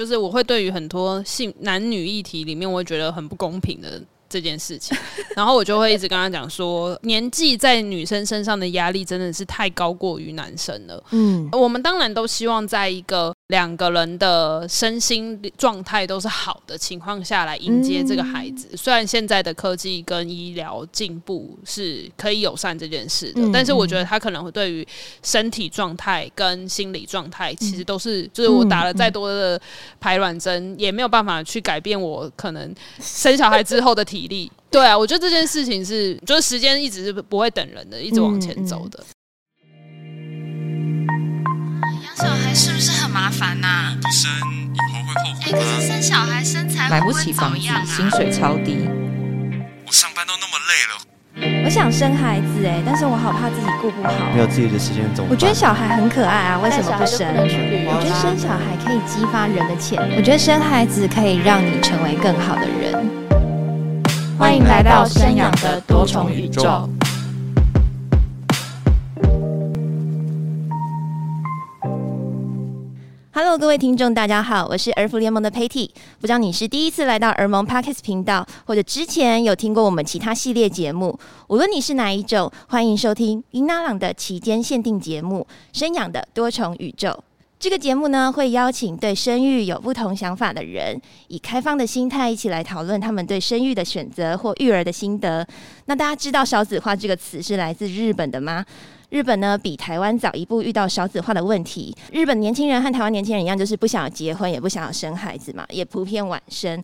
就是我会对于很多性男女议题里面，我会觉得很不公平的。这件事情，然后我就会一直跟他讲说，年纪在女生身上的压力真的是太高过于男生了。嗯，我们当然都希望在一个两个人的身心状态都是好的情况下来迎接这个孩子。嗯、虽然现在的科技跟医疗进步是可以友善这件事的，嗯、但是我觉得他可能会对于身体状态跟心理状态，其实都是，就是我打了再多的排卵针，也没有办法去改变我可能生小孩之后的体。力 对啊，我觉得这件事情是，就是时间一直是不会等人的，一直往前走的。小孩是不是很麻烦呐、啊？不生以后会后悔。哎，可是生小孩身材会不会买不起房子，薪水超低。我上班都那么累了。我想生孩子哎，但是我好怕自己顾不好。没有自己的时间总？我觉得小孩很可爱啊，为什么不生？不我觉得生小孩可以激发人的潜能。我觉得生孩子可以让你成为更好的人。欢迎来到生养的多重宇宙。Hello，各位听众，大家好，我是儿福联盟的 Patty。不知道你是第一次来到儿盟 Podcast 频道，或者之前有听过我们其他系列节目，无论你是哪一种，欢迎收听英娜朗的期间限定节目《生养的多重宇宙》。这个节目呢，会邀请对生育有不同想法的人，以开放的心态一起来讨论他们对生育的选择或育儿的心得。那大家知道少子化这个词是来自日本的吗？日本呢，比台湾早一步遇到少子化的问题。日本年轻人和台湾年轻人一样，就是不想结婚，也不想要生孩子嘛，也普遍晚生。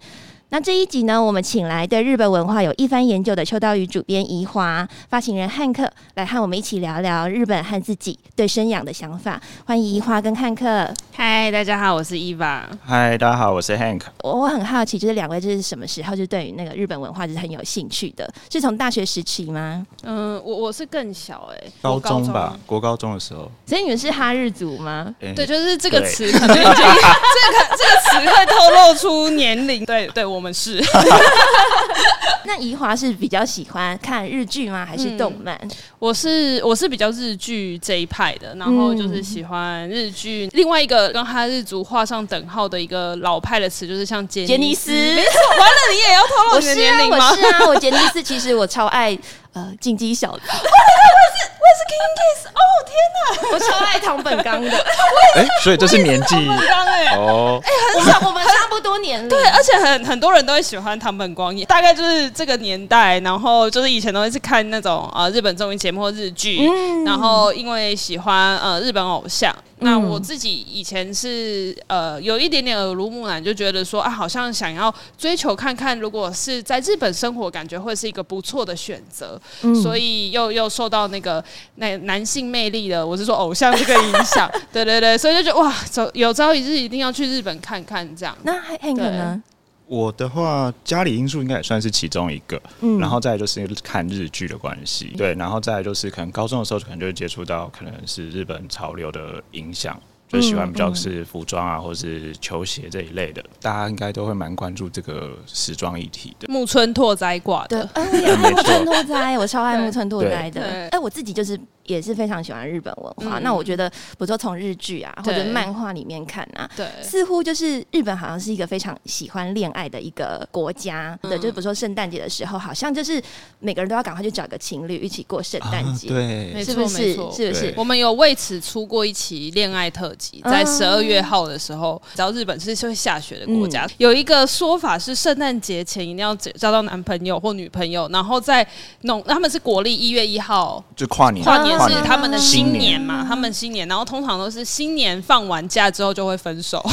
那这一集呢，我们请来对日本文化有一番研究的秋刀鱼主编怡华、发行人汉克来和我们一起聊聊日本和自己对生养的想法。欢迎怡华跟汉克。嗨，大家好，我是伊华。嗨，大家好，我是 Hank。我我很好奇，就是两位这是什么时候就对于那个日本文化就是很有兴趣的？是从大学时期吗？嗯，我我是更小哎、欸，高中吧，国高中的时候。所以你们是哈日族吗？欸、对，就是这个词可能已经 这个这个词会透露出年龄。对对。我们是，那怡华是比较喜欢看日剧吗？还是动漫？嗯、我是我是比较日剧这一派的，然后就是喜欢日剧。嗯、另外一个跟哈日族画上等号的一个老派的词，就是像杰尼斯。没错，完了，你也要透露你的年龄吗？我是啊，我杰尼斯其实我超爱呃进击小子。我是 King Kiss 哦天哪！我超爱唐本刚的。哎、欸，所以这是年纪哦。哎、欸，很少，我们差不多年龄。对，而且很很多人都会喜欢唐本光也，大概就是这个年代，然后就是以前都会是看那种呃日本综艺节目或日剧，嗯、然后因为喜欢呃日本偶像。那我自己以前是呃有一点点耳濡目染，就觉得说啊，好像想要追求看看，如果是在日本生活，感觉会是一个不错的选择。嗯、所以又又受到那个那男性魅力的，我是说偶像这个影响。对对对，所以就觉得哇，走有朝一日一定要去日本看看这样。那还还有呢？我的话，家里因素应该也算是其中一个，嗯，然后再来就是看日剧的关系，对，然后再来就是可能高中的时候可能就会接触到可能是日本潮流的影响。就喜欢比较是服装啊，或是球鞋这一类的，大家应该都会蛮关注这个时装议题的。木村拓哉挂的，对，木村拓哉，我超爱木村拓哉的。哎，我自己就是也是非常喜欢日本文化。那我觉得，比如说从日剧啊或者漫画里面看啊，对，似乎就是日本好像是一个非常喜欢恋爱的一个国家。对，就比如说圣诞节的时候，好像就是每个人都要赶快去找个情侣一起过圣诞节。对，是不是？是不是？我们有为此出过一期恋爱特辑。在十二月号的时候，知道日本是会下雪的国家，嗯、有一个说法是圣诞节前一定要找到男朋友或女朋友，然后在弄他们是国历一月一号就跨年，跨年是他们的新年嘛，他们新年，然后通常都是新年放完假之后就会分手，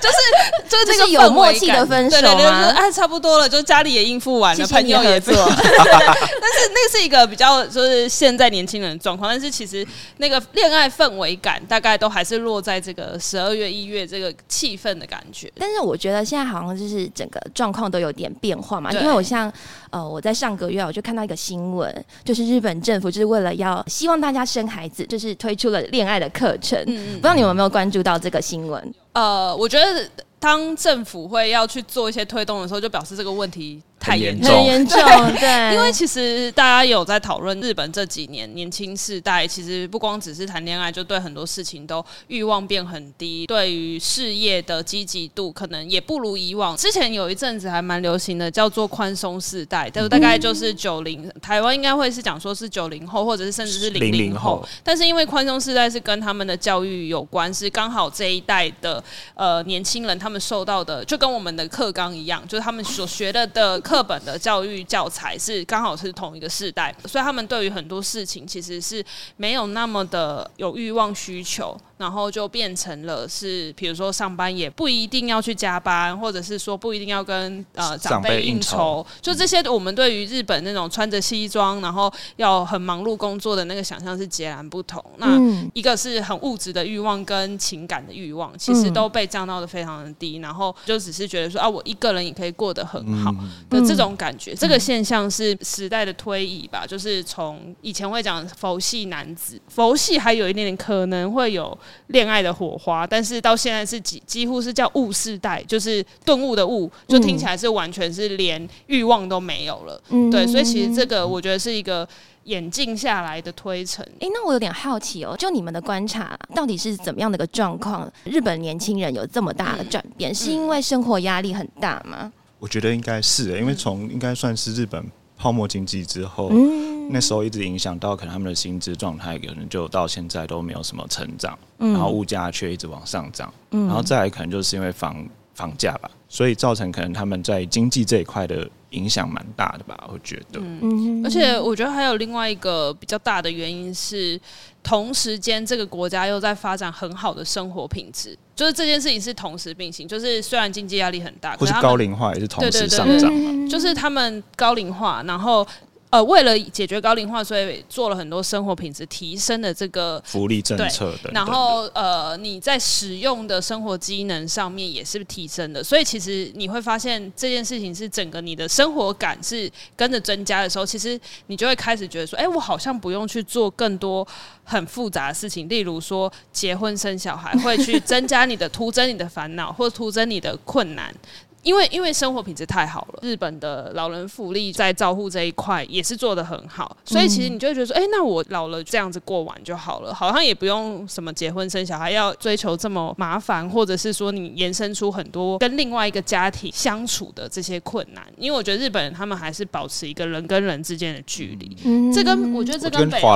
就是就是这个有默契的分手吗？对对对，就是哎，差不多了，就家里也应付完了，朋友也做，但是那个是一个比较就是现在年轻人的状况，但是其实那个恋爱氛围感大概都还是落在这个十二月一月这个气氛的感觉，但是我觉得现在好像就是整个状况都有点变化嘛。因为我像呃，我在上个月我就看到一个新闻，就是日本政府就是为了要希望大家生孩子，就是推出了恋爱的课程。嗯嗯，不知道你们有没有关注到这个新闻？呃，我觉得当政府会要去做一些推动的时候，就表示这个问题。太严重。很严重，对，因为其实大家有在讨论日本这几年年轻世代，其实不光只是谈恋爱，就对很多事情都欲望变很低，对于事业的积极度可能也不如以往。之前有一阵子还蛮流行的，叫做宽松世代，就大概就是九零，台湾应该会是讲说是九零后，或者是甚至是零零后。但是因为宽松世代是跟他们的教育有关，是刚好这一代的呃年轻人他们受到的就跟我们的课纲一样，就是他们所学的的课课本的教育教材是刚好是同一个世代，所以他们对于很多事情其实是没有那么的有欲望需求。然后就变成了是，比如说上班也不一定要去加班，或者是说不一定要跟呃长辈应酬，应酬就这些我们对于日本那种穿着西装，然后要很忙碌工作的那个想象是截然不同。那一个是很物质的欲望跟情感的欲望，其实都被降到的非常的低，然后就只是觉得说啊，我一个人也可以过得很好的这种感觉。这个现象是时代的推移吧，就是从以前会讲佛系男子，佛系还有一点点可能会有。恋爱的火花，但是到现在是几几乎是叫悟世代，就是顿悟的悟，就听起来是完全是连欲望都没有了。嗯，对，所以其实这个我觉得是一个眼镜下来的推陈。哎、欸，那我有点好奇哦，就你们的观察，到底是怎么样的一个状况？日本年轻人有这么大的转变，嗯、是因为生活压力很大吗？我觉得应该是、欸，因为从应该算是日本泡沫经济之后。嗯那时候一直影响到可能他们的薪资状态，可能就到现在都没有什么成长，嗯、然后物价却一直往上涨，嗯、然后再来可能就是因为房房价吧，所以造成可能他们在经济这一块的影响蛮大的吧，我觉得。嗯，而且我觉得还有另外一个比较大的原因是，同时间这个国家又在发展很好的生活品质，就是这件事情是同时并行，就是虽然经济压力很大，或是高龄化也是同时上涨。嘛，就是他们高龄化，然后。呃，为了解决高龄化，所以做了很多生活品质提升的这个福利政策的。然后呃，你在使用的生活机能上面也是提升的，所以其实你会发现这件事情是整个你的生活感是跟着增加的时候，其实你就会开始觉得说，哎，我好像不用去做更多很复杂的事情，例如说结婚生小孩，会去增加你的 徒增你的烦恼，或徒增你的困难。因为因为生活品质太好了，日本的老人福利在照护这一块也是做得很好，所以其实你就会觉得说，哎、欸，那我老了这样子过完就好了，好像也不用什么结婚生小孩，要追求这么麻烦，或者是说你延伸出很多跟另外一个家庭相处的这些困难。因为我觉得日本人他们还是保持一个人跟人之间的距离，嗯、这跟我觉得这跟北欧。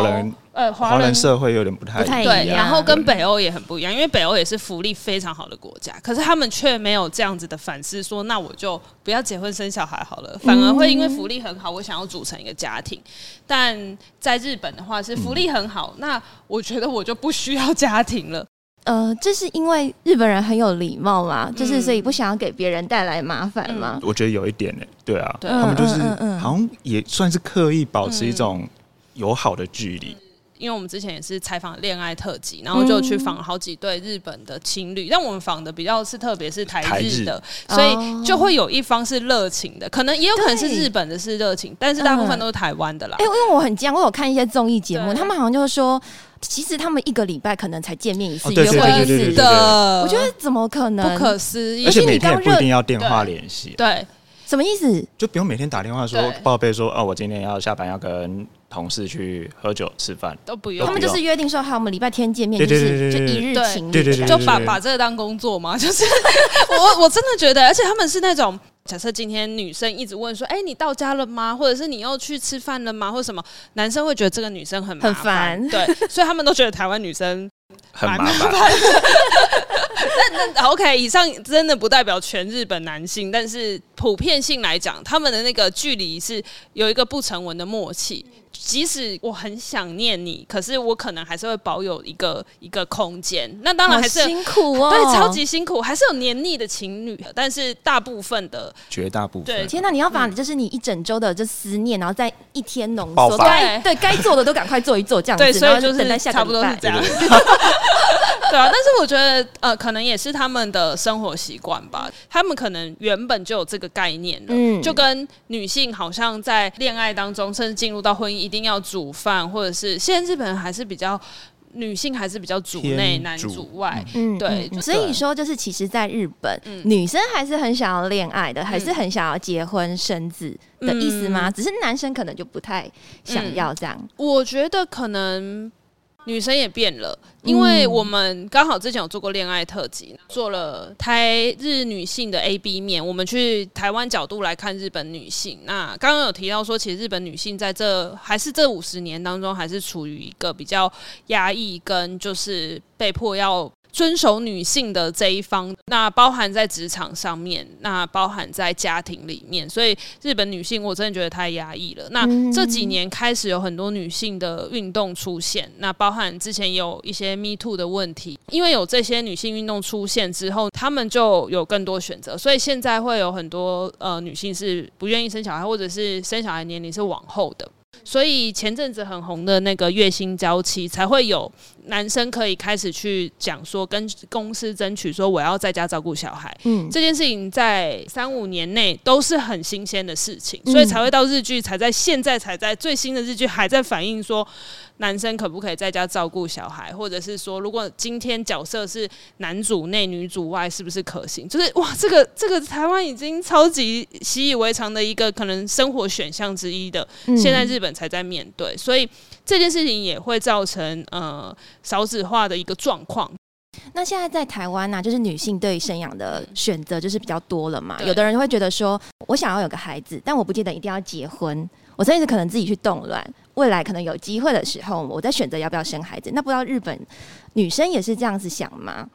呃，华人社会有点不太不太一样，对，然后跟北欧也很不一样，因为北欧也是福利非常好的国家，可是他们却没有这样子的反思，说那我就不要结婚生小孩好了，反而会因为福利很好，我想要组成一个家庭。但在日本的话是福利很好，那我觉得我就不需要家庭了。呃，这是因为日本人很有礼貌嘛，就是所以不想要给别人带来麻烦嘛。我觉得有一点呢，对啊，他们就是好像也算是刻意保持一种友好的距离。因为我们之前也是采访恋爱特辑，然后就去访好几对日本的情侣，但我们访的比较是特别是台日的，日所以就会有一方是热情的，可能也有可能是日本的是热情，但是大部分都是台湾的啦。哎、嗯，因为我很惊，我有看一些综艺节目，他们好像就是说，其实他们一个礼拜可能才见面一次，约会一次的。我觉得怎么可能？不可思议！而且每天也不一定要电话联系。对，什么意思？就不用每天打电话说报备说，哦，我今天要下班要跟。同事去喝酒吃饭。都不用，他们就是约定说好，我们礼拜天见面，就是就一日情。对对，就把把这个当工作嘛。就是 我我真的觉得，而且他们是那种，假设今天女生一直问说，哎，你到家了吗？或者是你又去吃饭了吗？或者什么，男生会觉得这个女生很很烦，对，所以他们都觉得台湾女生很麻烦。那那 OK，以上真的不代表全日本男性，但是普遍性来讲，他们的那个距离是有一个不成文的默契。即使我很想念你，可是我可能还是会保有一个一个空间。那当然还是辛苦哦，对，超级辛苦，还是有黏腻的情侣。但是大部分的，绝大部分，对，天哪，你要把就是你一整周的这思念，然后在一天浓缩，该对该做的都赶快做一做，这样子，对，所以就是差不多是这样。对啊，但是我觉得呃，可能也是他们的生活习惯吧。他们可能原本就有这个概念了，嗯，就跟女性好像在恋爱当中，甚至进入到婚姻。一定要煮饭，或者是现在日本人还是比较女性还是比较主内，男主外。嗯，对。所以说，就是其实，在日本，女生还是很想要恋爱的，还是很想要结婚生子的意思吗？只是男生可能就不太想要这样。我觉得可能。女生也变了，因为我们刚好之前有做过恋爱特辑，做了台日女性的 A B 面，我们去台湾角度来看日本女性。那刚刚有提到说，其实日本女性在这还是这五十年当中，还是处于一个比较压抑跟就是被迫要。遵守女性的这一方，那包含在职场上面，那包含在家庭里面，所以日本女性我真的觉得太压抑了。那这几年开始有很多女性的运动出现，那包含之前有一些 Me Too 的问题，因为有这些女性运动出现之后，她们就有更多选择，所以现在会有很多呃女性是不愿意生小孩，或者是生小孩年龄是往后的。所以前阵子很红的那个月薪娇妻，才会有男生可以开始去讲说，跟公司争取说我要在家照顾小孩。嗯，这件事情在三五年内都是很新鲜的事情，所以才会到日剧才在现在才在最新的日剧还在反映说。男生可不可以在家照顾小孩，或者是说，如果今天角色是男主内女主外，是不是可行？就是哇，这个这个台湾已经超级习以为常的一个可能生活选项之一的，现在日本才在面对，所以这件事情也会造成呃少子化的一个状况。那现在在台湾呢、啊，就是女性对于生养的选择就是比较多了嘛。有的人会觉得说，我想要有个孩子，但我不见得一定要结婚，我甚至可能自己去冻卵。未来可能有机会的时候，我再选择要不要生孩子。那不知道日本女生也是这样子想吗？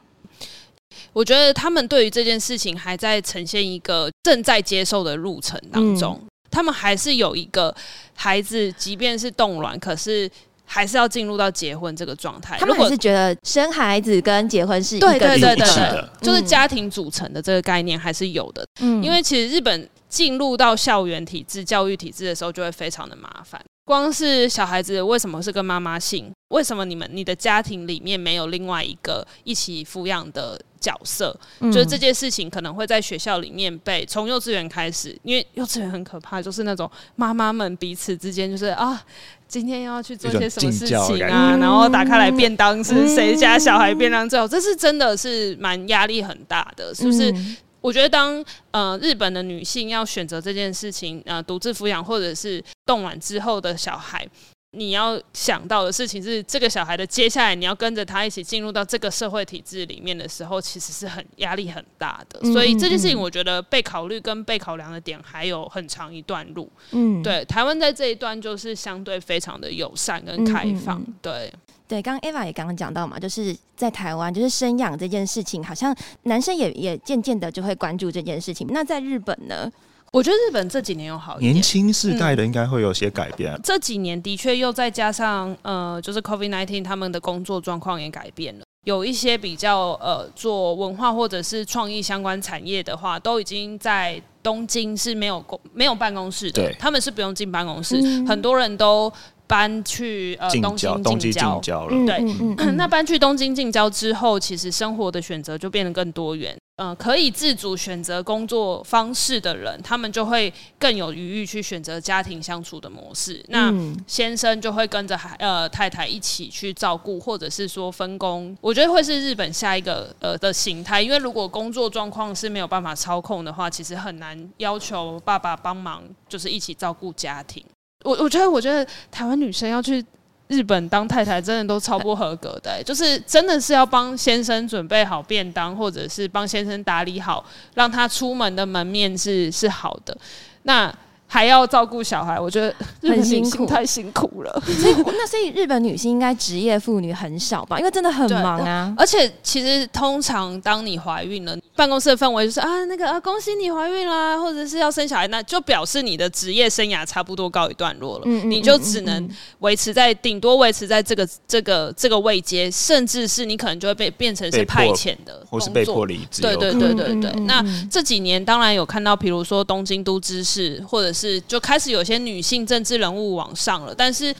我觉得他们对于这件事情还在呈现一个正在接受的路程当中。嗯、他们还是有一个孩子，即便是冻卵，可是还是要进入到结婚这个状态。他们还是觉得生孩子跟结婚是一个对对对对，就是家庭组成的这个概念还是有的。嗯，因为其实日本进入到校园体制、教育体制的时候，就会非常的麻烦。光是小孩子为什么是跟妈妈姓？为什么你们你的家庭里面没有另外一个一起抚养的角色？嗯、就是这件事情可能会在学校里面被从幼稚园开始，因为幼稚园很可怕，就是那种妈妈们彼此之间就是啊，今天要去做些什么事情啊，然后打开来便当是谁家小孩便当最好，这是真的是蛮压力很大的，是不是？嗯我觉得当呃日本的女性要选择这件事情，呃独自抚养或者是冻卵之后的小孩，你要想到的事情是，这个小孩的接下来你要跟着他一起进入到这个社会体制里面的时候，其实是很压力很大的。所以这件事情，我觉得被考虑跟被考量的点还有很长一段路。嗯，对，台湾在这一段就是相对非常的友善跟开放。对。对，刚刚 Eva 也刚刚讲到嘛，就是在台湾，就是生养这件事情，好像男生也也渐渐的就会关注这件事情。那在日本呢？我觉得日本这几年有好一点，年轻世代的应该会有些改变。嗯、这几年的确又再加上呃，就是 COVID-19，他们的工作状况也改变了。有一些比较呃做文化或者是创意相关产业的话，都已经在东京是没有公没有办公室的，他们是不用进办公室，嗯、很多人都。搬去呃东京近郊了，对，嗯嗯、那搬去东京近郊之后，其实生活的选择就变得更多元。嗯、呃，可以自主选择工作方式的人，他们就会更有余裕去选择家庭相处的模式。那先生就会跟着孩呃太太一起去照顾，或者是说分工。我觉得会是日本下一个呃的形态，因为如果工作状况是没有办法操控的话，其实很难要求爸爸帮忙，就是一起照顾家庭。我我觉得，我觉得台湾女生要去日本当太太，真的都超不合格的，欸，就是真的是要帮先生准备好便当，或者是帮先生打理好，让他出门的门面是是好的。那还要照顾小孩，我觉得很辛苦，太辛苦了。所以，那所以日本女性应该职业妇女很少吧？因为真的很忙啊。而且，其实通常当你怀孕了，办公室的氛围就是啊，那个啊，恭喜你怀孕啦，或者是要生小孩，那就表示你的职业生涯差不多告一段落了。嗯，你就只能维持在顶多维持在这个这个这个位阶，甚至是你可能就会被变成是派遣的，或是被迫离职。对对对对对。那这几年当然有看到，比如说东京都知事，或者是。是就开始有些女性政治人物往上了，但是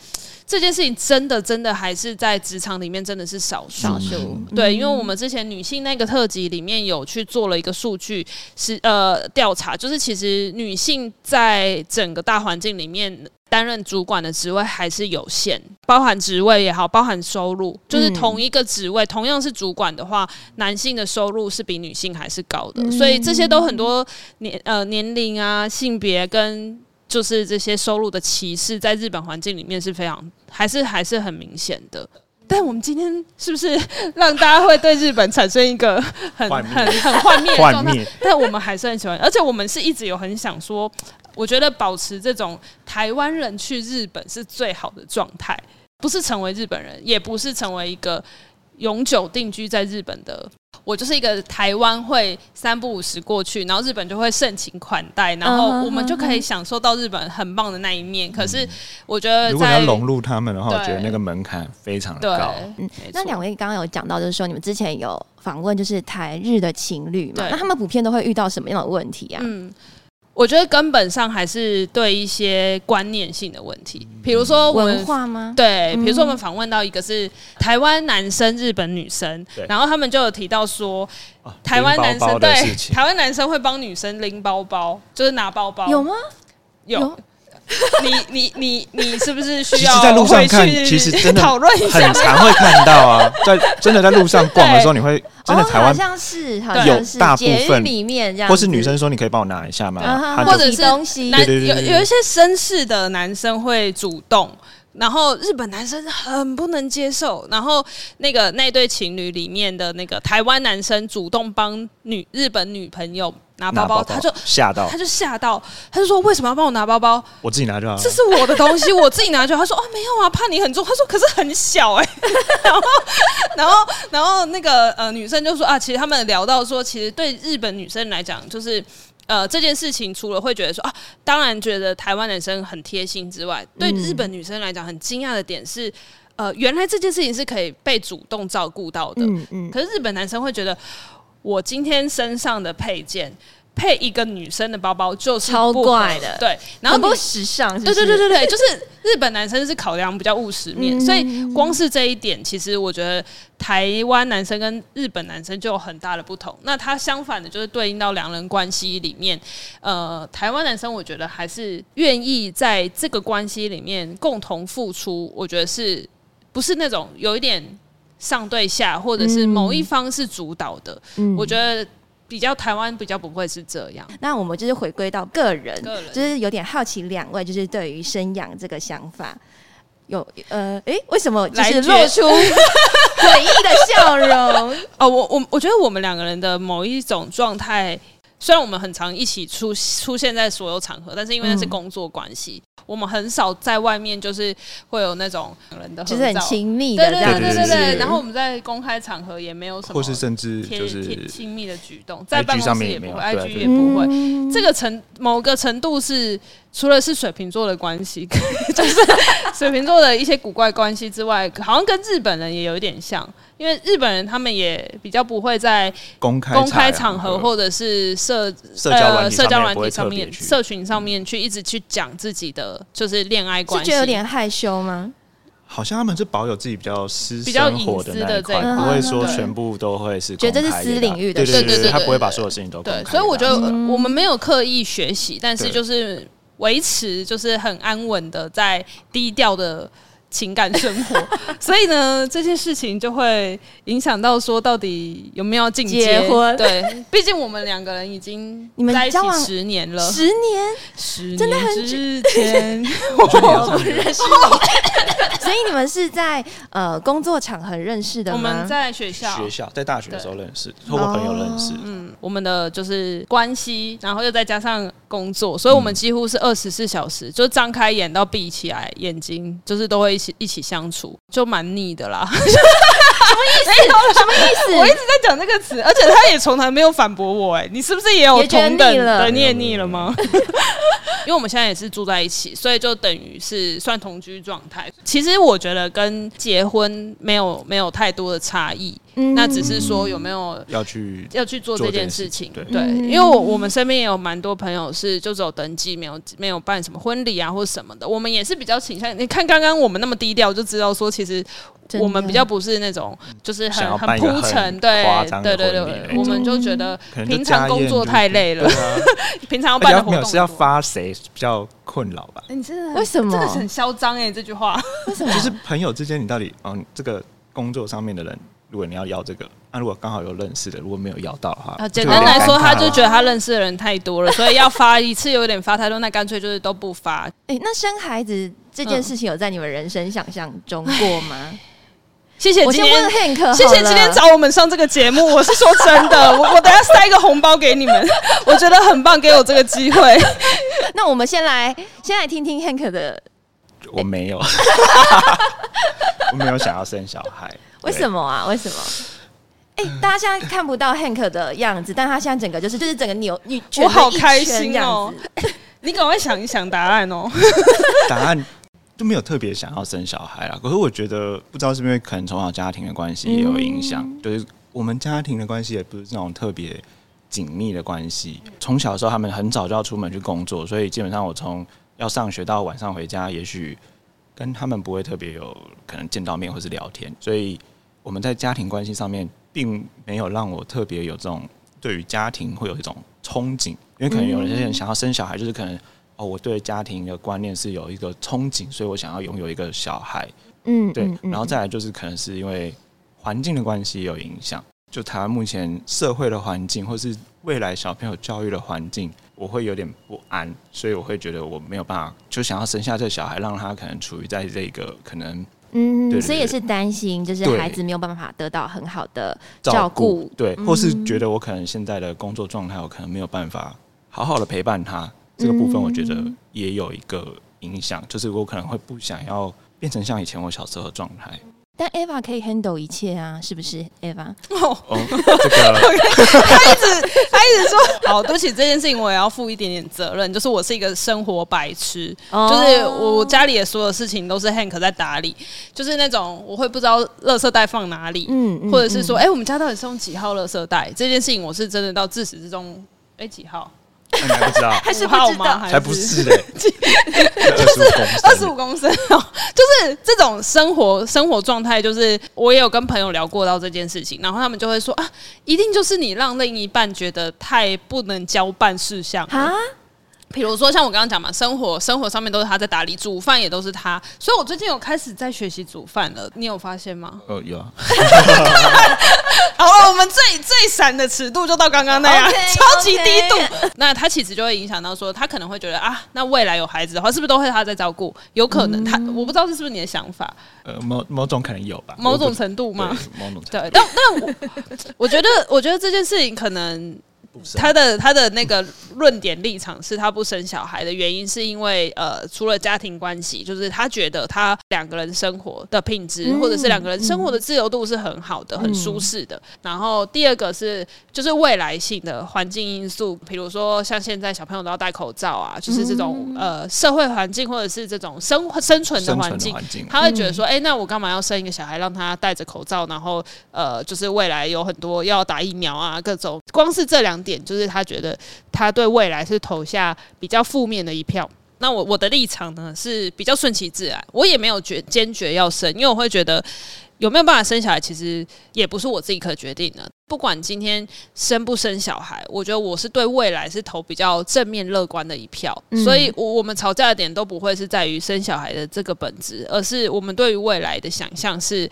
这件事情真的真的还是在职场里面真的是少数。少数对，因为我们之前女性那个特辑里面有去做了一个数据，是呃调查，就是其实女性在整个大环境里面。担任主管的职位还是有限，包含职位也好，包含收入，就是同一个职位，嗯、同样是主管的话，男性的收入是比女性还是高的，嗯、所以这些都很多年呃年龄啊、性别跟就是这些收入的歧视，在日本环境里面是非常还是还是很明显的。但我们今天是不是 让大家会对日本产生一个很很很幻灭的状态？但我们还是很喜欢，而且我们是一直有很想说。我觉得保持这种台湾人去日本是最好的状态，不是成为日本人，也不是成为一个永久定居在日本的。我就是一个台湾会三不五时过去，然后日本就会盛情款待，然后我们就可以享受到日本很棒的那一面。可是我觉得，如果要融入他们的话，我觉得那个门槛非常的高。嗯，那两位刚刚有讲到，就是说你们之前有访问，就是台日的情侣嘛，那他们普遍都会遇到什么样的问题啊？嗯。我觉得根本上还是对一些观念性的问题，比如说文化吗？对，比如说我们访问到一个是台湾男生、日本女生，然后他们就有提到说，台湾男生对台湾男生会帮女生拎包包，就是拿包包，有吗？有。你你你你是不是需要？其实在路上看，其实真的讨论一下，很常会看到啊，在真的在路上逛的时候，你会真的台湾好像是有大部分里面这样，或是女生说你可以帮我拿一下吗？或者是东西，有有一些绅士的男生会主动。然后日本男生很不能接受，然后那个那对情侣里面的那个台湾男生主动帮女日本女朋友拿包包，他就吓到，他就吓到，他就说，为什么要帮我拿包包？我自己拿就好了，这是我的东西，我自己拿就好。他说哦，没有啊，怕你很重。他说可是很小哎、欸。然后 然后然后那个呃女生就说啊，其实他们聊到说，其实对日本女生来讲就是。呃，这件事情除了会觉得说啊，当然觉得台湾男生很贴心之外，对日本女生来讲很惊讶的点是，呃，原来这件事情是可以被主动照顾到的。嗯嗯。可是日本男生会觉得，我今天身上的配件。配一个女生的包包就是超怪的，对，然后不时尚是不是，对对对对对，就是日本男生是考量比较务实面，所以光是这一点，其实我觉得台湾男生跟日本男生就有很大的不同。那他相反的，就是对应到两人关系里面，呃，台湾男生我觉得还是愿意在这个关系里面共同付出，我觉得是不是那种有一点上对下，或者是某一方是主导的？嗯，我觉得。比较台湾比较不会是这样，那我们就是回归到个人，个人就是有点好奇，两位就是对于生养这个想法，有呃，诶，为什么就是露出诡异的笑容？哦，我我我觉得我们两个人的某一种状态。虽然我们很常一起出出现在所有场合，但是因为那是工作关系，嗯、我们很少在外面就是会有那种人的，就是很亲密的这样，对对对对对。然后我们在公开场合也没有什么，或是甚至就是亲密的举动，在办公室也不会，IG 也不会。嗯、这个程某个程度是除了是水瓶座的关系，就是水瓶座的一些古怪关系之外，好像跟日本人也有一点像。因为日本人他们也比较不会在公开公开场合。或者是社社交社交软体上面、社群上面去一直去讲自己的就是恋爱关系，是觉得有点害羞吗？好像他们是保有自己比较私比较隐私的这一块，不会说全部都会是觉得这是私领域的，对对对，他不会把所有事情都公开。所以我觉得我们没有刻意学习，但是就是维持就是很安稳的在低调的。情感生活，所以呢，这件事情就会影响到说，到底有没有进结婚？对，毕竟我们两个人已经在一起十年了，十年，十年真的很之前，我不认识你，所以你们是在呃工作场合认识的吗？我们在学校，学校在大学的时候认识，透过朋友认识。嗯，我们的就是关系，然后又再加上工作，所以我们几乎是二十四小时，就张开眼到闭起来眼睛，就是都会一起。一起相处就蛮腻的啦，什么意思？我一直在讲这个词，而且他也从来没有反驳我。哎，你是不是也有同等的？你也腻了吗？因为我们现在也是住在一起，所以就等于是算同居状态。其实我觉得跟结婚没有没有太多的差异。嗯、那只是说有没有要去要去做这件事情？对，对，因为我我们身边也有蛮多朋友是就只有登记，没有没有办什么婚礼啊或者什么的。我们也是比较倾向，你看刚刚我们那么低调，就知道说其实我们比较不是那种就是很很铺陈，对对对对，我们就觉得平常工作太累了，平常要办的活动是要发谁比较困扰吧？你真的为什么这个很嚣张哎？这句话为什么？就是朋友之间，你到底嗯这个工作上面的人。如果你要要这个，那、啊、如果刚好有认识的，如果没有要到的话，啊，简单来说，他就觉得他认识的人太多了，所以要发一次有点发太多，那干脆就是都不发。哎、欸，那生孩子这件事情有在你们人生想象中过吗？谢谢今天，我先问 Hank，谢谢今天找我们上这个节目。我是说真的，我我等下塞一个红包给你们，我觉得很棒，给我这个机会。那我们先来先来听听 Hank 的。我没有，我没有想要生小孩。为什么啊？为什么？哎、欸，大家现在看不到 Hank 的样子，但他现在整个就是就是整个扭，你我好开心哦！你赶快想一想答案哦。答案就没有特别想要生小孩啦。可是我觉得，不知道是不是可能从小家庭的关系也有影响，嗯、就是我们家庭的关系也不是那种特别紧密的关系。从小的时候，他们很早就要出门去工作，所以基本上我从要上学到晚上回家，也许跟他们不会特别有可能见到面或是聊天，所以。我们在家庭关系上面，并没有让我特别有这种对于家庭会有一种憧憬，因为可能有些人想要生小孩，就是可能哦，我对家庭的观念是有一个憧憬，所以我想要拥有一个小孩。嗯，对。然后再来就是可能是因为环境的关系有影响，就台湾目前社会的环境，或是未来小朋友教育的环境，我会有点不安，所以我会觉得我没有办法，就想要生下这个小孩，让他可能处于在这个可能。嗯，对对对，所以也是担心，就是孩子没有办法得到很好的照顾，对，或是觉得我可能现在的工作状态，我可能没有办法好好的陪伴他，这个部分我觉得也有一个影响，就是我可能会不想要变成像以前我小时候的状态。但 Eva 可以 handle 一切啊，是不是 Eva？哦，这个，他一直他一直说，好，对不起，这件事情我也要负一点点责任，就是我是一个生活白痴，哦、就是我家里的所有事情都是 Hank 在打理，就是那种我会不知道垃圾袋放哪里，嗯，嗯或者是说，哎、嗯欸，我们家到底是用几号垃圾袋？这件事情我是真的到自始至终，哎、欸，几号？你还不知道？还是不知道？才不是嘞！就是二十五公升哦，就是这种生活生活状态，就是我也有跟朋友聊过到这件事情，然后他们就会说啊，一定就是你让另一半觉得太不能交办事项啊。比如说，像我刚刚讲嘛，生活生活上面都是他在打理，煮饭也都是他，所以我最近有开始在学习煮饭了。你有发现吗？哦，有啊。好 了，我们最最闪的尺度就到刚刚那样，okay, 超级低度。Okay. 那他其实就会影响到说，他可能会觉得啊，那未来有孩子的话，是不是都会他在照顾？有可能他，嗯、我不知道这是不是你的想法。呃，某某种可能有吧，某种程度吗？某种程度。对，但但我我觉得，我觉得这件事情可能。他的他的那个论点立场是他不生小孩的原因是因为呃，除了家庭关系，就是他觉得他两个人生活的品质，嗯、或者是两个人生活的自由度是很好的，嗯、很舒适的。然后第二个是就是未来性的环境因素，比如说像现在小朋友都要戴口罩啊，就是这种、嗯、呃社会环境或者是这种生生存的环境，境他会觉得说，哎、嗯欸，那我干嘛要生一个小孩让他戴着口罩，然后呃，就是未来有很多要打疫苗啊，各种光是这两。点就是他觉得他对未来是投下比较负面的一票。那我我的立场呢是比较顺其自然，我也没有决坚决要生，因为我会觉得有没有办法生小孩，其实也不是我自己可决定的。不管今天生不生小孩，我觉得我是对未来是投比较正面乐观的一票。嗯、所以，我我们吵架的点都不会是在于生小孩的这个本质，而是我们对于未来的想象是。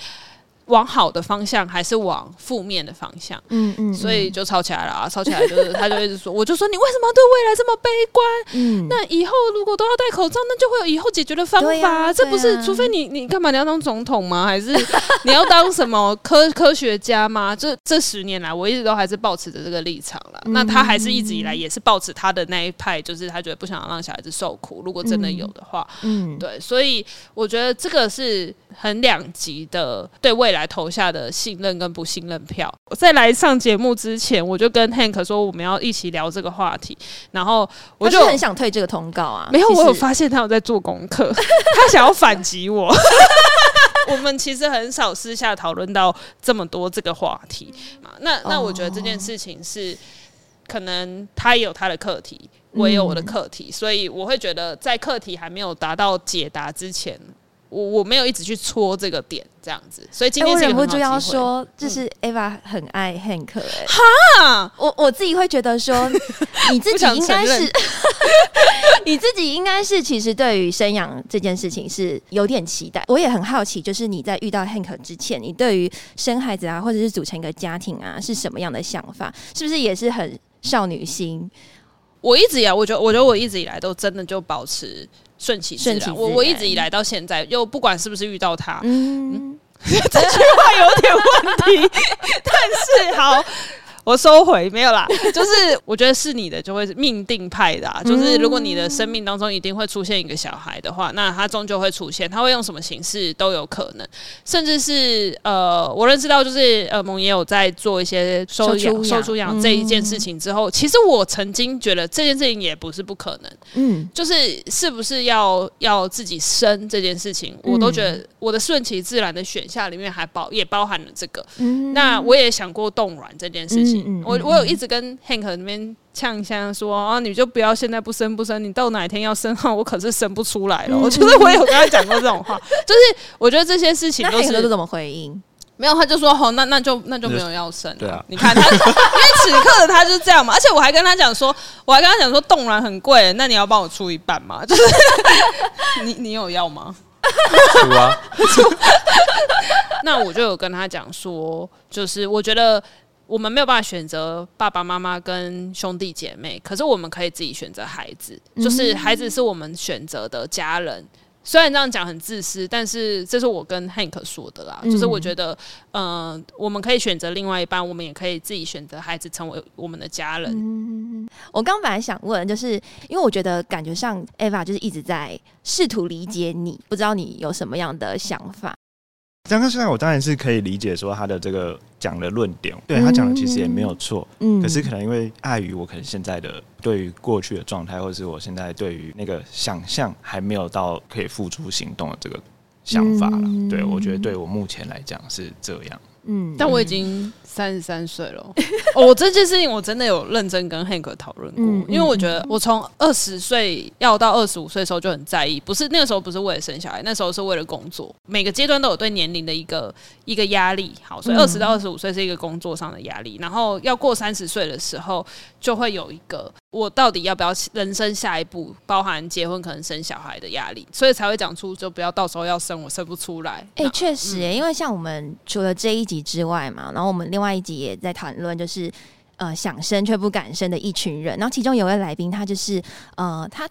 往好的方向还是往负面的方向？嗯嗯，所以就吵起来了啊！吵起来就是，他就一直说，我就说你为什么要对未来这么悲观？嗯，那以后如果都要戴口罩，那就会有以后解决的方法。啊、这不是，啊、除非你你干嘛你要当总统吗？还是 你要当什么科科学家吗？这这十年来，我一直都还是保持着这个立场了。嗯、那他还是一直以来也是抱持他的那一派，就是他觉得不想让小孩子受苦。如果真的有的话，嗯，对，所以我觉得这个是很两极的对未来。来投下的信任跟不信任票。我在来上节目之前，我就跟 Hank 说我们要一起聊这个话题，然后我就很想退这个通告啊。没有，我有发现他有在做功课，他想要反击我。我们其实很少私下讨论到这么多这个话题。那那我觉得这件事情是可能他也有他的课题。我也有我的课题，嗯，所以我会觉得在课题还没有达到解答之前，我我没有一直去戳这个点，这样子。所以今天是忍不住要说，就是 Eva 很爱 Hank 哎，哈，我我自己会觉得说，你自己应该是，你自己应该是，其实对于生养这件事情是有点期待。我也很好奇，就是你在遇到 Hank 之前，你对于生孩子啊，或者是组成一个家庭啊，是什么样的想法？是不是也是很少女心？我一直以来，我觉得，我觉得我一直以来都真的就保持顺其自然。我我一直以来到现在，又不管是不是遇到他，嗯，嗯 这句话有点问题，但是好。我收回没有啦，就是我觉得是你的就会是命定派的，啊，就是如果你的生命当中一定会出现一个小孩的话，那他终究会出现，他会用什么形式都有可能，甚至是呃，我认识到就是呃，萌也有在做一些收养、收出养。这一件事情之后，其实我曾经觉得这件事情也不是不可能，嗯，就是是不是要要自己生这件事情，我都觉得我的顺其自然的选项里面还包也包含了这个，那我也想过冻卵这件事情。嗯嗯、我我有一直跟 Hank 那边呛一下说啊，你就不要现在不生不生，你到哪一天要生哈，我可是生不出来了。我觉得我有跟他讲过这种话，就是我觉得这些事情都是都怎么回应？没有，他就说哦，那那就那就没有要生了。对啊，你看他，因为此刻的他就是这样嘛。而且我还跟他讲说，我还跟他讲说，冻卵很贵，那你要帮我出一半吗？就是你你有要吗？出啊。那我就有跟他讲说，就是我觉得。我们没有办法选择爸爸妈妈跟兄弟姐妹，可是我们可以自己选择孩子，就是孩子是我们选择的家人。虽然这样讲很自私，但是这是我跟 Hank 说的啦。就是我觉得，嗯、呃，我们可以选择另外一半，我们也可以自己选择孩子成为我们的家人。嗯、我刚本来想问，就是因为我觉得感觉上 Eva 就是一直在试图理解你，不知道你有什么样的想法。刚刚虽然我当然是可以理解说他的这个讲的论点，对他讲的其实也没有错，嗯，可是可能因为碍于我可能现在的对于过去的状态，或者是我现在对于那个想象还没有到可以付诸行动的这个想法了，嗯，对，我觉得对我目前来讲是这样。嗯，但我已经三十三岁了。哦，这件事情我真的有认真跟 Hank 讨论过，嗯，因为我觉得我从二十岁要到二十五岁的时候就很在意，不是那个时候不是为了生小孩，那时候是为了工作。每个阶段都有对年龄的一个一个压力。好，所以二十到二十五岁是一个工作上的压力，然后要过三十岁的时候就会有一个。我到底要不要人生下一步，包含结婚，可能生小孩的压力，所以才会讲出就不要到时候要生，我生不出来。哎、欸，确实、欸，因为像我们除了这一集之外嘛，然后我们另外一集也在谈论，就是呃想生却不敢生的一群人，然后其中有位来宾，他就是呃他。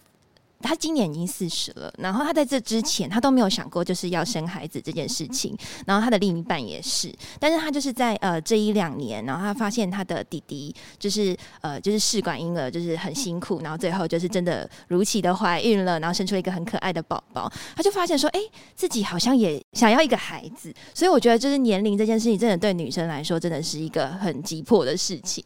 他今年已经四十了，然后他在这之前，他都没有想过就是要生孩子这件事情。然后他的另一半也是，但是他就是在呃这一两年，然后他发现他的弟弟就是呃就是试管婴儿就是很辛苦，然后最后就是真的如期的怀孕了，然后生出了一个很可爱的宝宝。他就发现说，哎，自己好像也想要一个孩子。所以我觉得就是年龄这件事情，真的对女生来说真的是一个很急迫的事情。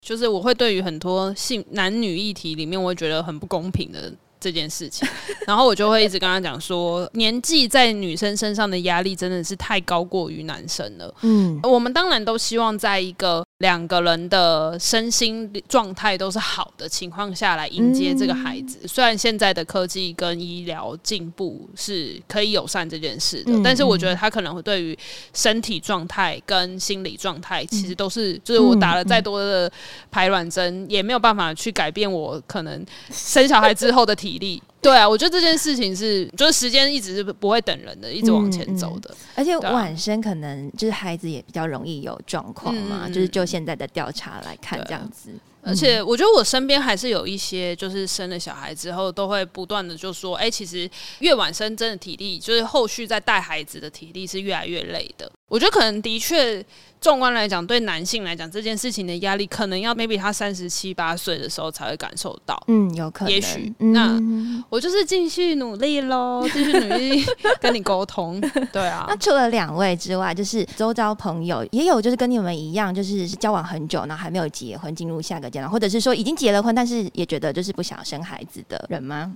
就是我会对于很多性男女议题里面，我会觉得很不公平的。这件事情，然后我就会一直跟他讲说，年纪在女生身上的压力真的是太高过于男生了。嗯，我们当然都希望在一个两个人的身心状态都是好的情况下来迎接这个孩子。虽然现在的科技跟医疗进步是可以友善这件事的，但是我觉得他可能会对于身体状态跟心理状态，其实都是就是我打了再多的排卵针，也没有办法去改变我可能生小孩之后的体。比例对啊，我觉得这件事情是，就是时间一直是不会等人的，一直往前走的。嗯嗯、而且晚生可能就是孩子也比较容易有状况嘛，嗯、就是就现在的调查来看这样子。而且我觉得我身边还是有一些，就是生了小孩之后，都会不断的就说，哎、欸，其实越晚生真的体力，就是后续在带孩子的体力是越来越累的。我觉得可能的确，纵观来讲，对男性来讲，这件事情的压力，可能要 maybe 他三十七八岁的时候才会感受到。嗯，有可能。也许，嗯、那我就是继续努力喽，继续努力跟你沟通。对啊。那除了两位之外，就是周遭朋友也有，就是跟你们一样，就是交往很久，然后还没有结婚，进入下个阶段，或者是说已经结了婚，但是也觉得就是不想生孩子的人吗？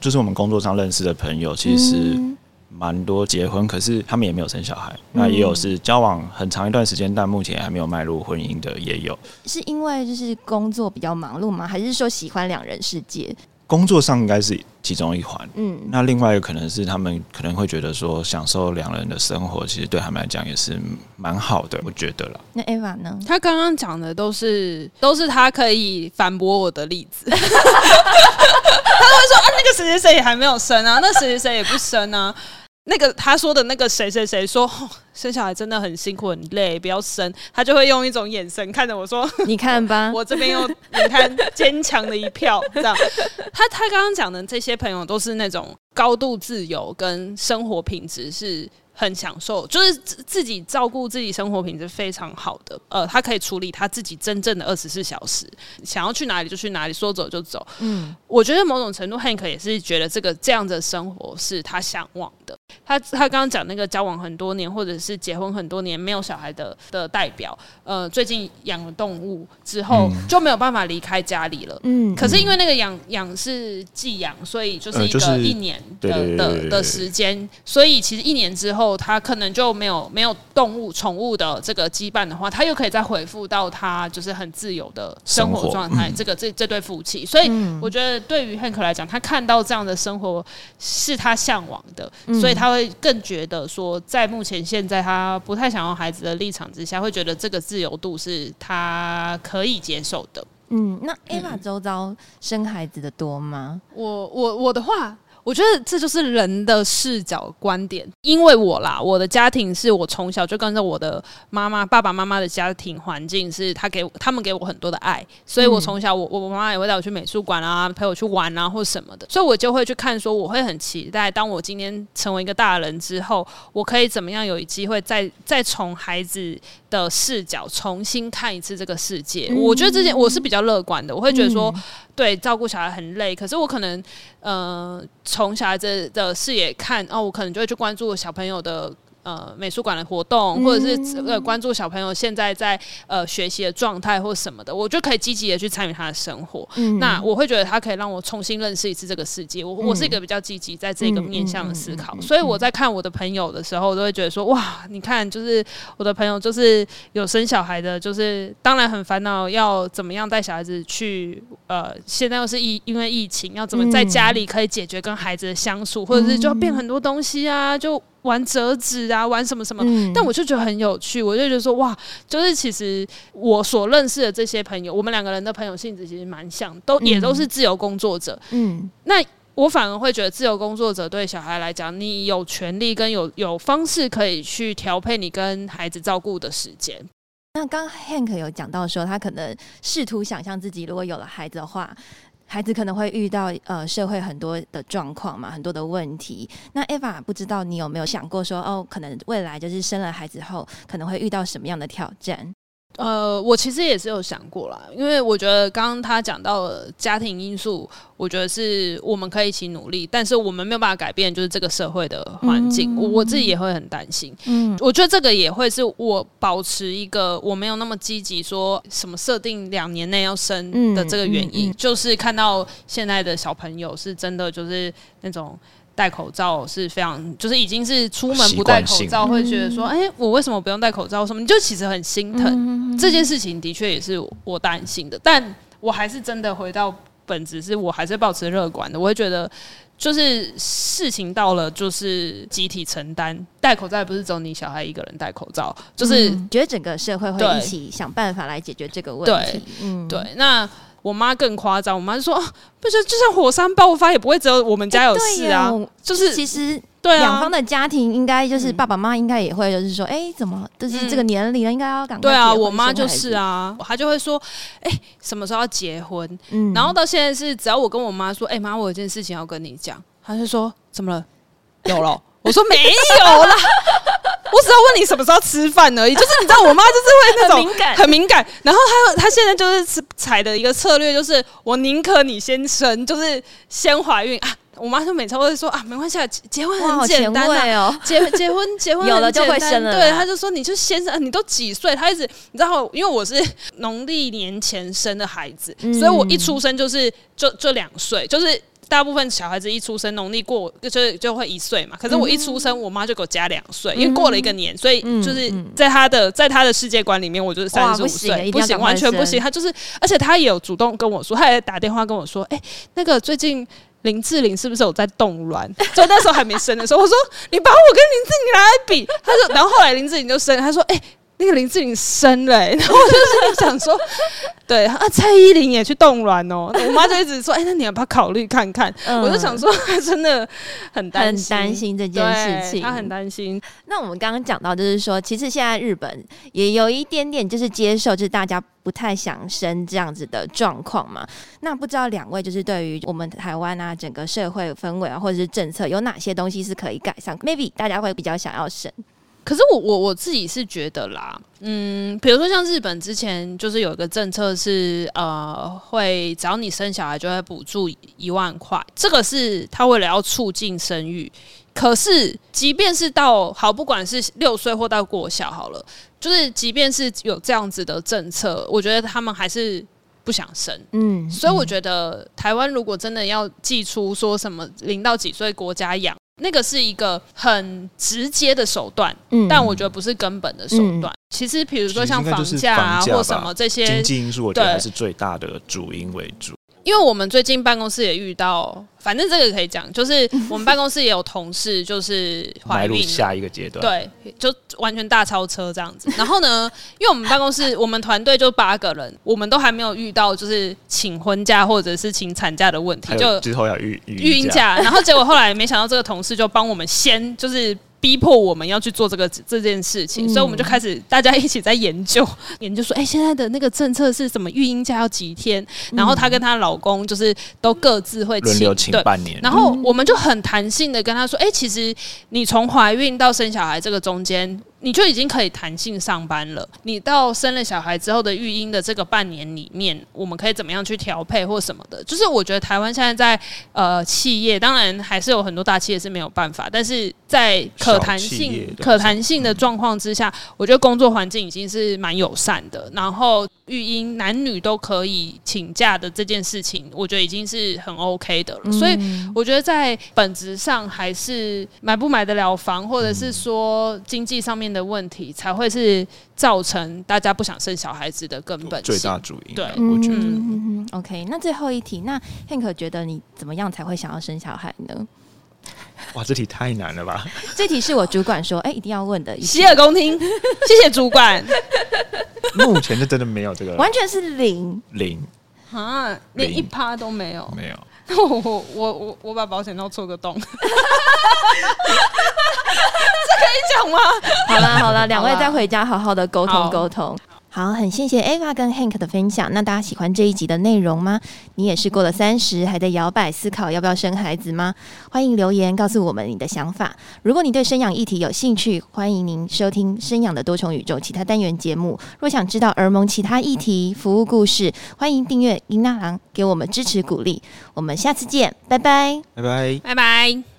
就是我们工作上认识的朋友，其实。嗯蛮多结婚，可是他们也没有生小孩。嗯、那也有是交往很长一段时间，但目前还没有迈入婚姻的，也有。是因为就是工作比较忙碌吗？还是说喜欢两人世界？工作上应该是其中一环。嗯，那另外一个可能是他们可能会觉得说，享受两人的生活，其实对他们来讲也是蛮好的。我觉得了。那 Eva 呢？他刚刚讲的都是都是他可以反驳我的例子。他会说啊，那个谁谁谁也还没有生啊，那谁谁谁也不生啊。那个他说的那个谁谁谁说 生小孩真的很辛苦很累，不要生，他就会用一种眼神看着我说：“ 你看吧，我，我这边又你看坚强的一票。”这样，他他刚刚讲的这些朋友都是那种高度自由跟生活品质是。很享受，就是自己照顾自己生活品质非常好的，呃，他可以处理他自己真正的二十四小时，想要去哪里就去哪里，说走就走。嗯，我觉得某种程度，Hank 也是觉得这个这样的生活是他向往的。他他刚刚讲那个交往很多年或者是结婚很多年没有小孩的的代表，呃，最近养了动物之后就没有办法离开家里了。嗯，可是因为那个养养是寄养，所以就是一个一年的的的时间，所以其实一年之后。他可能就没有没有动物宠物的这个羁绊的话，他又可以再回复到他就是很自由的生活状态。这个这这对夫妻，所以我觉得对于 Hank 来讲，他看到这样的生活是他向往的，所以他会更觉得说，在目前现在他不太想要孩子的立场之下，会觉得这个自由度是他可以接受的。嗯，那 Eva 周遭生孩子的多吗？我我我的话。我觉得这就是人的视角观点，因为我啦，我的家庭是我从小就跟着我的妈妈、爸爸妈妈的家庭环境，是他给他们给我很多的爱，所以我从小我我妈妈也会带我去美术馆啊，陪我去玩啊，或什么的，所以我就会去看，说我会很期待，当我今天成为一个大人之后，我可以怎么样有机会再再从孩子的视角重新看一次这个世界。我觉得这件我是比较乐观的，我会觉得说。对，照顾小孩很累，可是我可能，呃，从小孩子的视野看，哦，我可能就会去关注小朋友的。呃，美术馆的活动，或者是呃关注小朋友现在在呃学习的状态或什么的，我就可以积极的去参与他的生活。嗯、那我会觉得他可以让我重新认识一次这个世界。我我是一个比较积极在这个面向的思考，所以我在看我的朋友的时候，我都会觉得说，哇，你看，就是我的朋友就是有生小孩的，就是当然很烦恼要怎么样带小孩子去。呃，现在又是疫因为疫情，要怎么在家里可以解决跟孩子的相处，或者是就要变很多东西啊，就。玩折纸啊，玩什么什么，嗯、但我就觉得很有趣，我就觉得说哇，就是其实我所认识的这些朋友，我们两个人的朋友性质其实蛮像，都也都是自由工作者。嗯，那我反而会觉得自由工作者对小孩来讲，你有权利跟有有方式可以去调配你跟孩子照顾的时间。那刚 Hank 有讲到说，他可能试图想象自己如果有了孩子的话。孩子可能会遇到呃社会很多的状况嘛，很多的问题。那 Eva 不知道你有没有想过说哦，可能未来就是生了孩子后可能会遇到什么样的挑战？呃，我其实也是有想过啦，因为我觉得刚刚他讲到了家庭因素，我觉得是我们可以一起努力，但是我们没有办法改变，就是这个社会的环境，我、嗯、我自己也会很担心。嗯，我觉得这个也会是我保持一个我没有那么积极说什么设定两年内要生的这个原因，嗯嗯嗯、就是看到现在的小朋友是真的就是那种。戴口罩是非常，就是已经是出门不戴口罩，会觉得说，哎、欸，我为什么不用戴口罩？什么？你就其实很心疼、嗯、这件事情，的确也是我担心的。但我还是真的回到本质，是我还是保持乐观的。我会觉得，就是事情到了，就是集体承担。戴口罩也不是只有你小孩一个人戴口罩，就是、嗯、觉得整个社会会一起想办法来解决这个问题。对，嗯，对，那。我妈更夸张，我妈就说：“不是，就算火山爆发，也不会只有我们家有事啊。欸”就是其实对啊，两方的家庭应该就是爸爸妈妈应该也会就是说：“哎、嗯欸，怎么就是这个年龄了，应该要赶快。”对啊，我妈就是啊，她就会说：“哎、欸，什么时候要结婚？”嗯，然后到现在是只要我跟我妈说：“哎、欸，妈，我有件事情要跟你讲。”她就说：“怎么了？有了？” 我说：“没有啦。”我只要问你什么时候吃饭而已。就是你知道，我妈就是会那种很敏感很敏感。然后她她现在就是采的一个策略，就是我宁可你先生，就是先怀孕啊。我妈就每次都会说啊，没关系，结婚很简单的哦，结结婚结婚有了就会生了。对，她就说你就先生，你都几岁？她一直你知道，因为我是农历年前生的孩子，嗯、所以我一出生就是就就两岁，就是。大部分小孩子一出生，农历过就就会一岁嘛。可是我一出生，我妈就给我加两岁，因为过了一个年，所以就是在她的在她的世界观里面，我就是三十五岁，不行，完全不行。她就是，而且她也有主动跟我说，她也打电话跟我说，哎，那个最近林志玲是不是有在冻卵？就那时候还没生的时候，我说你把我跟林志玲拿来比，他说，然后后来林志玲就生，他说，哎。那个林志玲生了、欸，然后我就是想说，对啊，蔡依林也去冻卵哦。我妈就一直说，哎、欸，那你要不要考虑看看？嗯、我就想说，她真的很担心，很担心这件事情，她很担心。那我们刚刚讲到，就是说，其实现在日本也有一点点就是接受，就是大家不太想生这样子的状况嘛。那不知道两位就是对于我们台湾啊，整个社会氛围啊，或者是政策，有哪些东西是可以改善？Maybe 大家会比较想要生。可是我我我自己是觉得啦，嗯，比如说像日本之前就是有一个政策是呃，会只要你生小孩就会补助一万块，这个是他为了要促进生育。可是即便是到好，不管是六岁或到国小好了，就是即便是有这样子的政策，我觉得他们还是不想生。嗯，所以我觉得台湾如果真的要寄出说什么零到几岁国家养。那个是一个很直接的手段，嗯，但我觉得不是根本的手段。嗯、其实，比如说像房价啊，或什么这些经济因素，我觉得还是最大的主因为主。因为我们最近办公室也遇到，反正这个可以讲，就是 我们办公室也有同事就是怀孕，下一个阶段，对，就完全大超车这样子。然后呢，因为我们办公室我们团队就八个人，我们都还没有遇到就是请婚假或者是请产假的问题，就之后要育育婴假。然后结果后来没想到这个同事就帮我们先就是。逼迫我们要去做这个这件事情，嗯、所以我们就开始大家一起在研究 研究说，哎、欸，现在的那个政策是什么？育婴假要几天？嗯、然后她跟她老公就是都各自会请，轮流请半年。然后我们就很弹性的跟她说，哎、欸，其实你从怀孕到生小孩这个中间。你就已经可以弹性上班了。你到生了小孩之后的育婴的这个半年里面，我们可以怎么样去调配或什么的？就是我觉得台湾现在在呃企业，当然还是有很多大企业是没有办法，但是在可弹性可弹性的状况之下，我觉得工作环境已经是蛮友善的。然后育婴男女都可以请假的这件事情，我觉得已经是很 OK 的了。所以我觉得在本质上还是买不买得了房，或者是说经济上面的问题才会是造成大家不想生小孩子的根本最大主因。对，我觉得。嗯，OK。那最后一题，那 Hank 觉得你怎么样才会想要生小孩呢？哇，这题太难了吧！这题是我主管说，哎、欸，一定要问的。洗耳恭听，谢谢主管。目前就真的没有这个，完全是零零啊，连一趴都没有，没有。我我我我我把保险套戳个洞。这可以讲吗？好了好了，两位再回家好好的沟通沟通。好，很谢谢 Ava 跟 Hank 的分享。那大家喜欢这一集的内容吗？你也是过了三十，还在摇摆思考要不要生孩子吗？欢迎留言告诉我们你的想法。如果你对生养议题有兴趣，欢迎您收听《生养的多重宇宙》其他单元节目。若想知道儿盟其他议题、服务故事，欢迎订阅“英娜郎”，给我们支持鼓励。我们下次见，拜拜，拜拜，拜拜。